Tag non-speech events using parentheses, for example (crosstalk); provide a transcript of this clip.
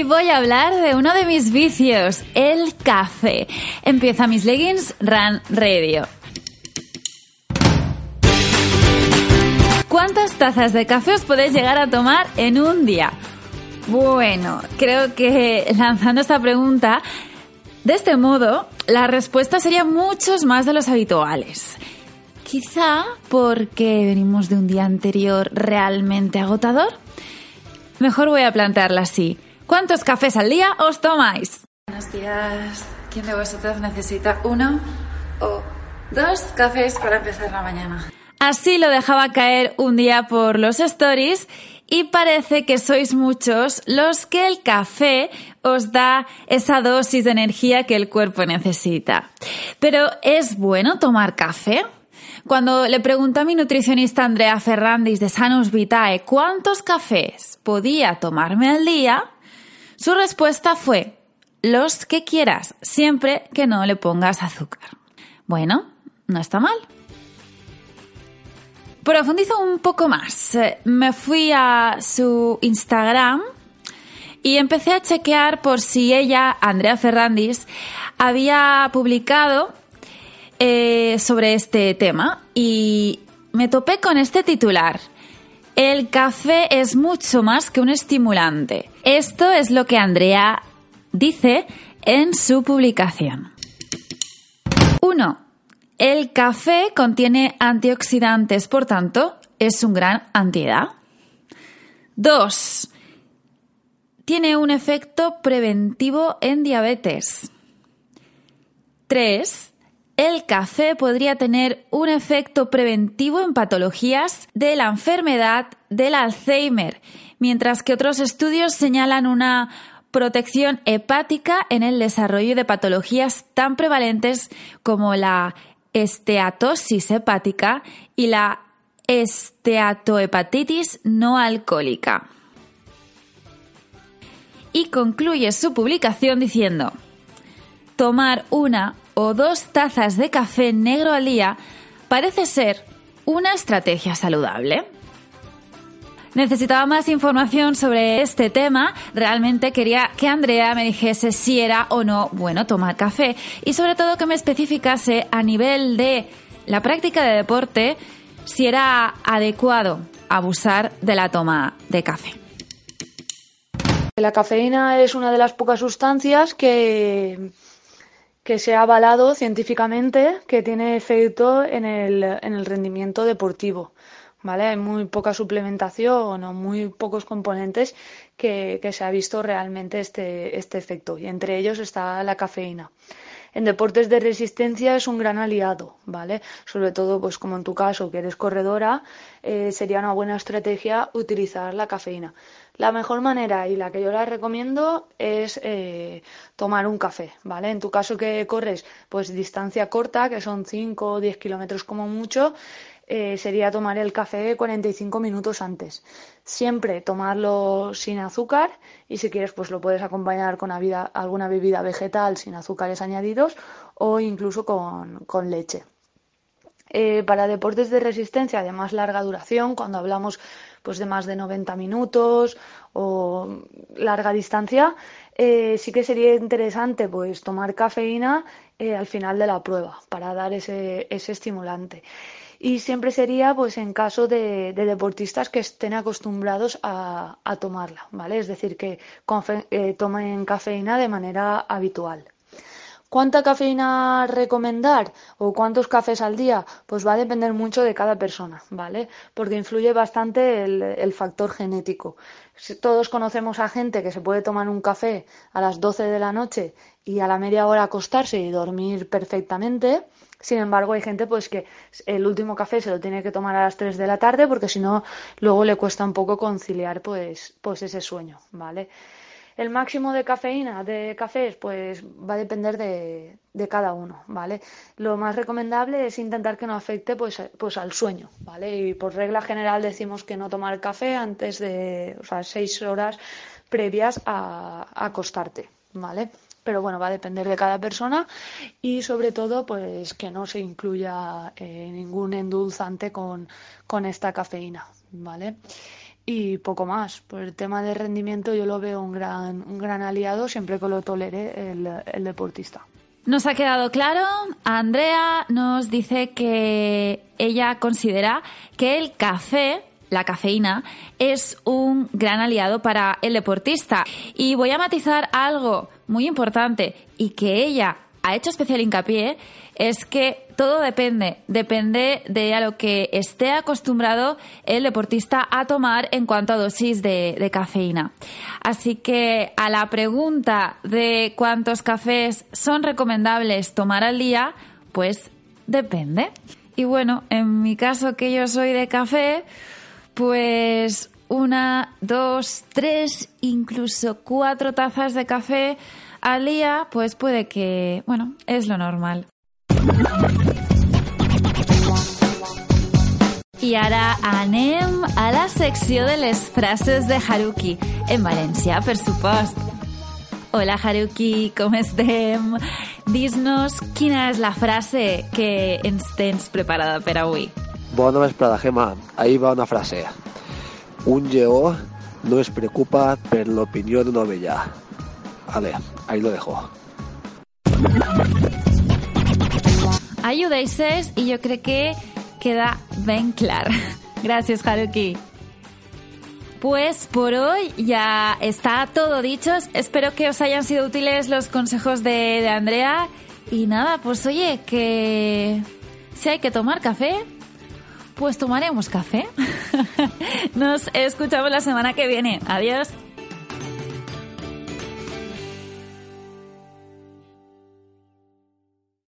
Hoy voy a hablar de uno de mis vicios, el café. Empieza mis leggings Run Radio. ¿Cuántas tazas de café os podéis llegar a tomar en un día? Bueno, creo que (laughs) lanzando esta pregunta, de este modo, la respuesta sería muchos más de los habituales. Quizá porque venimos de un día anterior realmente agotador. Mejor voy a plantearla así. ¿Cuántos cafés al día os tomáis? Buenos días. ¿Quién de vosotros necesita uno o dos cafés para empezar la mañana? Así lo dejaba caer un día por los stories y parece que sois muchos los que el café os da esa dosis de energía que el cuerpo necesita. Pero ¿es bueno tomar café? Cuando le pregunté a mi nutricionista Andrea Ferrandis de Sanus Vitae cuántos cafés podía tomarme al día, su respuesta fue los que quieras, siempre que no le pongas azúcar. Bueno, no está mal. Profundizo un poco más. Me fui a su Instagram y empecé a chequear por si ella, Andrea Ferrandis, había publicado eh, sobre este tema y me topé con este titular. El café es mucho más que un estimulante. Esto es lo que Andrea dice en su publicación. 1. El café contiene antioxidantes, por tanto, es un gran antiedad. 2. Tiene un efecto preventivo en diabetes. 3. El café podría tener un efecto preventivo en patologías de la enfermedad del Alzheimer, mientras que otros estudios señalan una protección hepática en el desarrollo de patologías tan prevalentes como la esteatosis hepática y la esteatohepatitis no alcohólica. Y concluye su publicación diciendo, tomar una o dos tazas de café negro al día parece ser una estrategia saludable. Necesitaba más información sobre este tema. Realmente quería que Andrea me dijese si era o no bueno tomar café y sobre todo que me especificase a nivel de la práctica de deporte si era adecuado abusar de la toma de café. La cafeína es una de las pocas sustancias que, que se ha avalado científicamente que tiene efecto en el, en el rendimiento deportivo. ¿vale? Hay muy poca suplementación o muy pocos componentes que, que se ha visto realmente este, este efecto y entre ellos está la cafeína. En deportes de resistencia es un gran aliado, ¿vale? Sobre todo, pues como en tu caso, que eres corredora, eh, sería una buena estrategia utilizar la cafeína. La mejor manera y la que yo la recomiendo es eh, tomar un café, ¿vale? En tu caso que corres, pues distancia corta, que son 5 o 10 kilómetros como mucho, eh, sería tomar el café 45 minutos antes. Siempre tomarlo sin azúcar y si quieres pues lo puedes acompañar con alguna bebida vegetal sin azúcares añadidos o incluso con, leche. Eh, para deportes de resistencia de más larga duración, cuando hablamos pues de más de 90 minutos o larga distancia, eh, sí que sería interesante pues tomar cafeína al final de la prueba para dar ese, ese estimulante y siempre sería pues en caso de, deportistas que estén acostumbrados a, tomarla, ¿vale? Es decir, que eh, tomen cafeína de manera habitual. ¿Cuánta cafeína recomendar o cuántos cafés al día? Pues va a depender mucho de cada persona, ¿vale? Porque influye bastante el, factor genético. Todos conocemos a gente que se puede tomar un café a las 12 de la noche y a la media hora acostarse y dormir perfectamente. Sin embargo, hay gente pues que el último café se lo tiene que tomar a las 3 de la tarde porque si no, luego le cuesta un poco conciliar pues, pues ese sueño, ¿vale? El máximo de cafeína de cafés pues va a depender de, cada uno, ¿vale? Lo más recomendable es intentar que no afecte pues, pues al sueño, ¿vale? Y por regla general decimos que no tomar café antes de, o sea, seis horas previas a, acostarte, ¿vale? pero bueno, va a depender de cada persona y sobre todo pues que no se incluya eh, ningún endulzante con, esta cafeína, ¿vale? Y poco más. Por el tema de rendimiento yo lo veo un gran, un gran aliado siempre que lo tolere el, el deportista. Nos ha quedado claro, Andrea nos dice que ella considera que el café la cafeína, es un gran aliado para el deportista. Y voy a matizar algo muy importante y que ella ha hecho especial hincapié, es que todo depende, depende de a lo que esté acostumbrado el deportista a tomar en cuanto a dosis de, de, cafeína. Así que a la pregunta de cuántos cafés son recomendables tomar al día, pues depende. Y bueno, en mi caso que yo soy de café, pues una, dos, tres, incluso cuatro tazas de café al día, pues puede que, bueno, es lo normal. I ara anem a la secció de les frases de Haruki, en valencià, per supost. Hola Haruki, com estem? Dis-nos quina la frase que ens tens preparada per avui. Bona vesprada, Gemma. Ahí va una frase. Un lleó no es preocupa per l'opinió d'una ovella. Vale, ahí lo dejo. Ahí i jo crec que queda ben clar. (laughs) Gracias, Haruki. Pues por hoy ya está todo dicho. Espero que os hayan sido útiles los consejos de, de Andrea. Y nada, pues oye, que si hay que tomar café, pues tomaremos café. (laughs) Nos escuchamos la semana que viene. Adiós.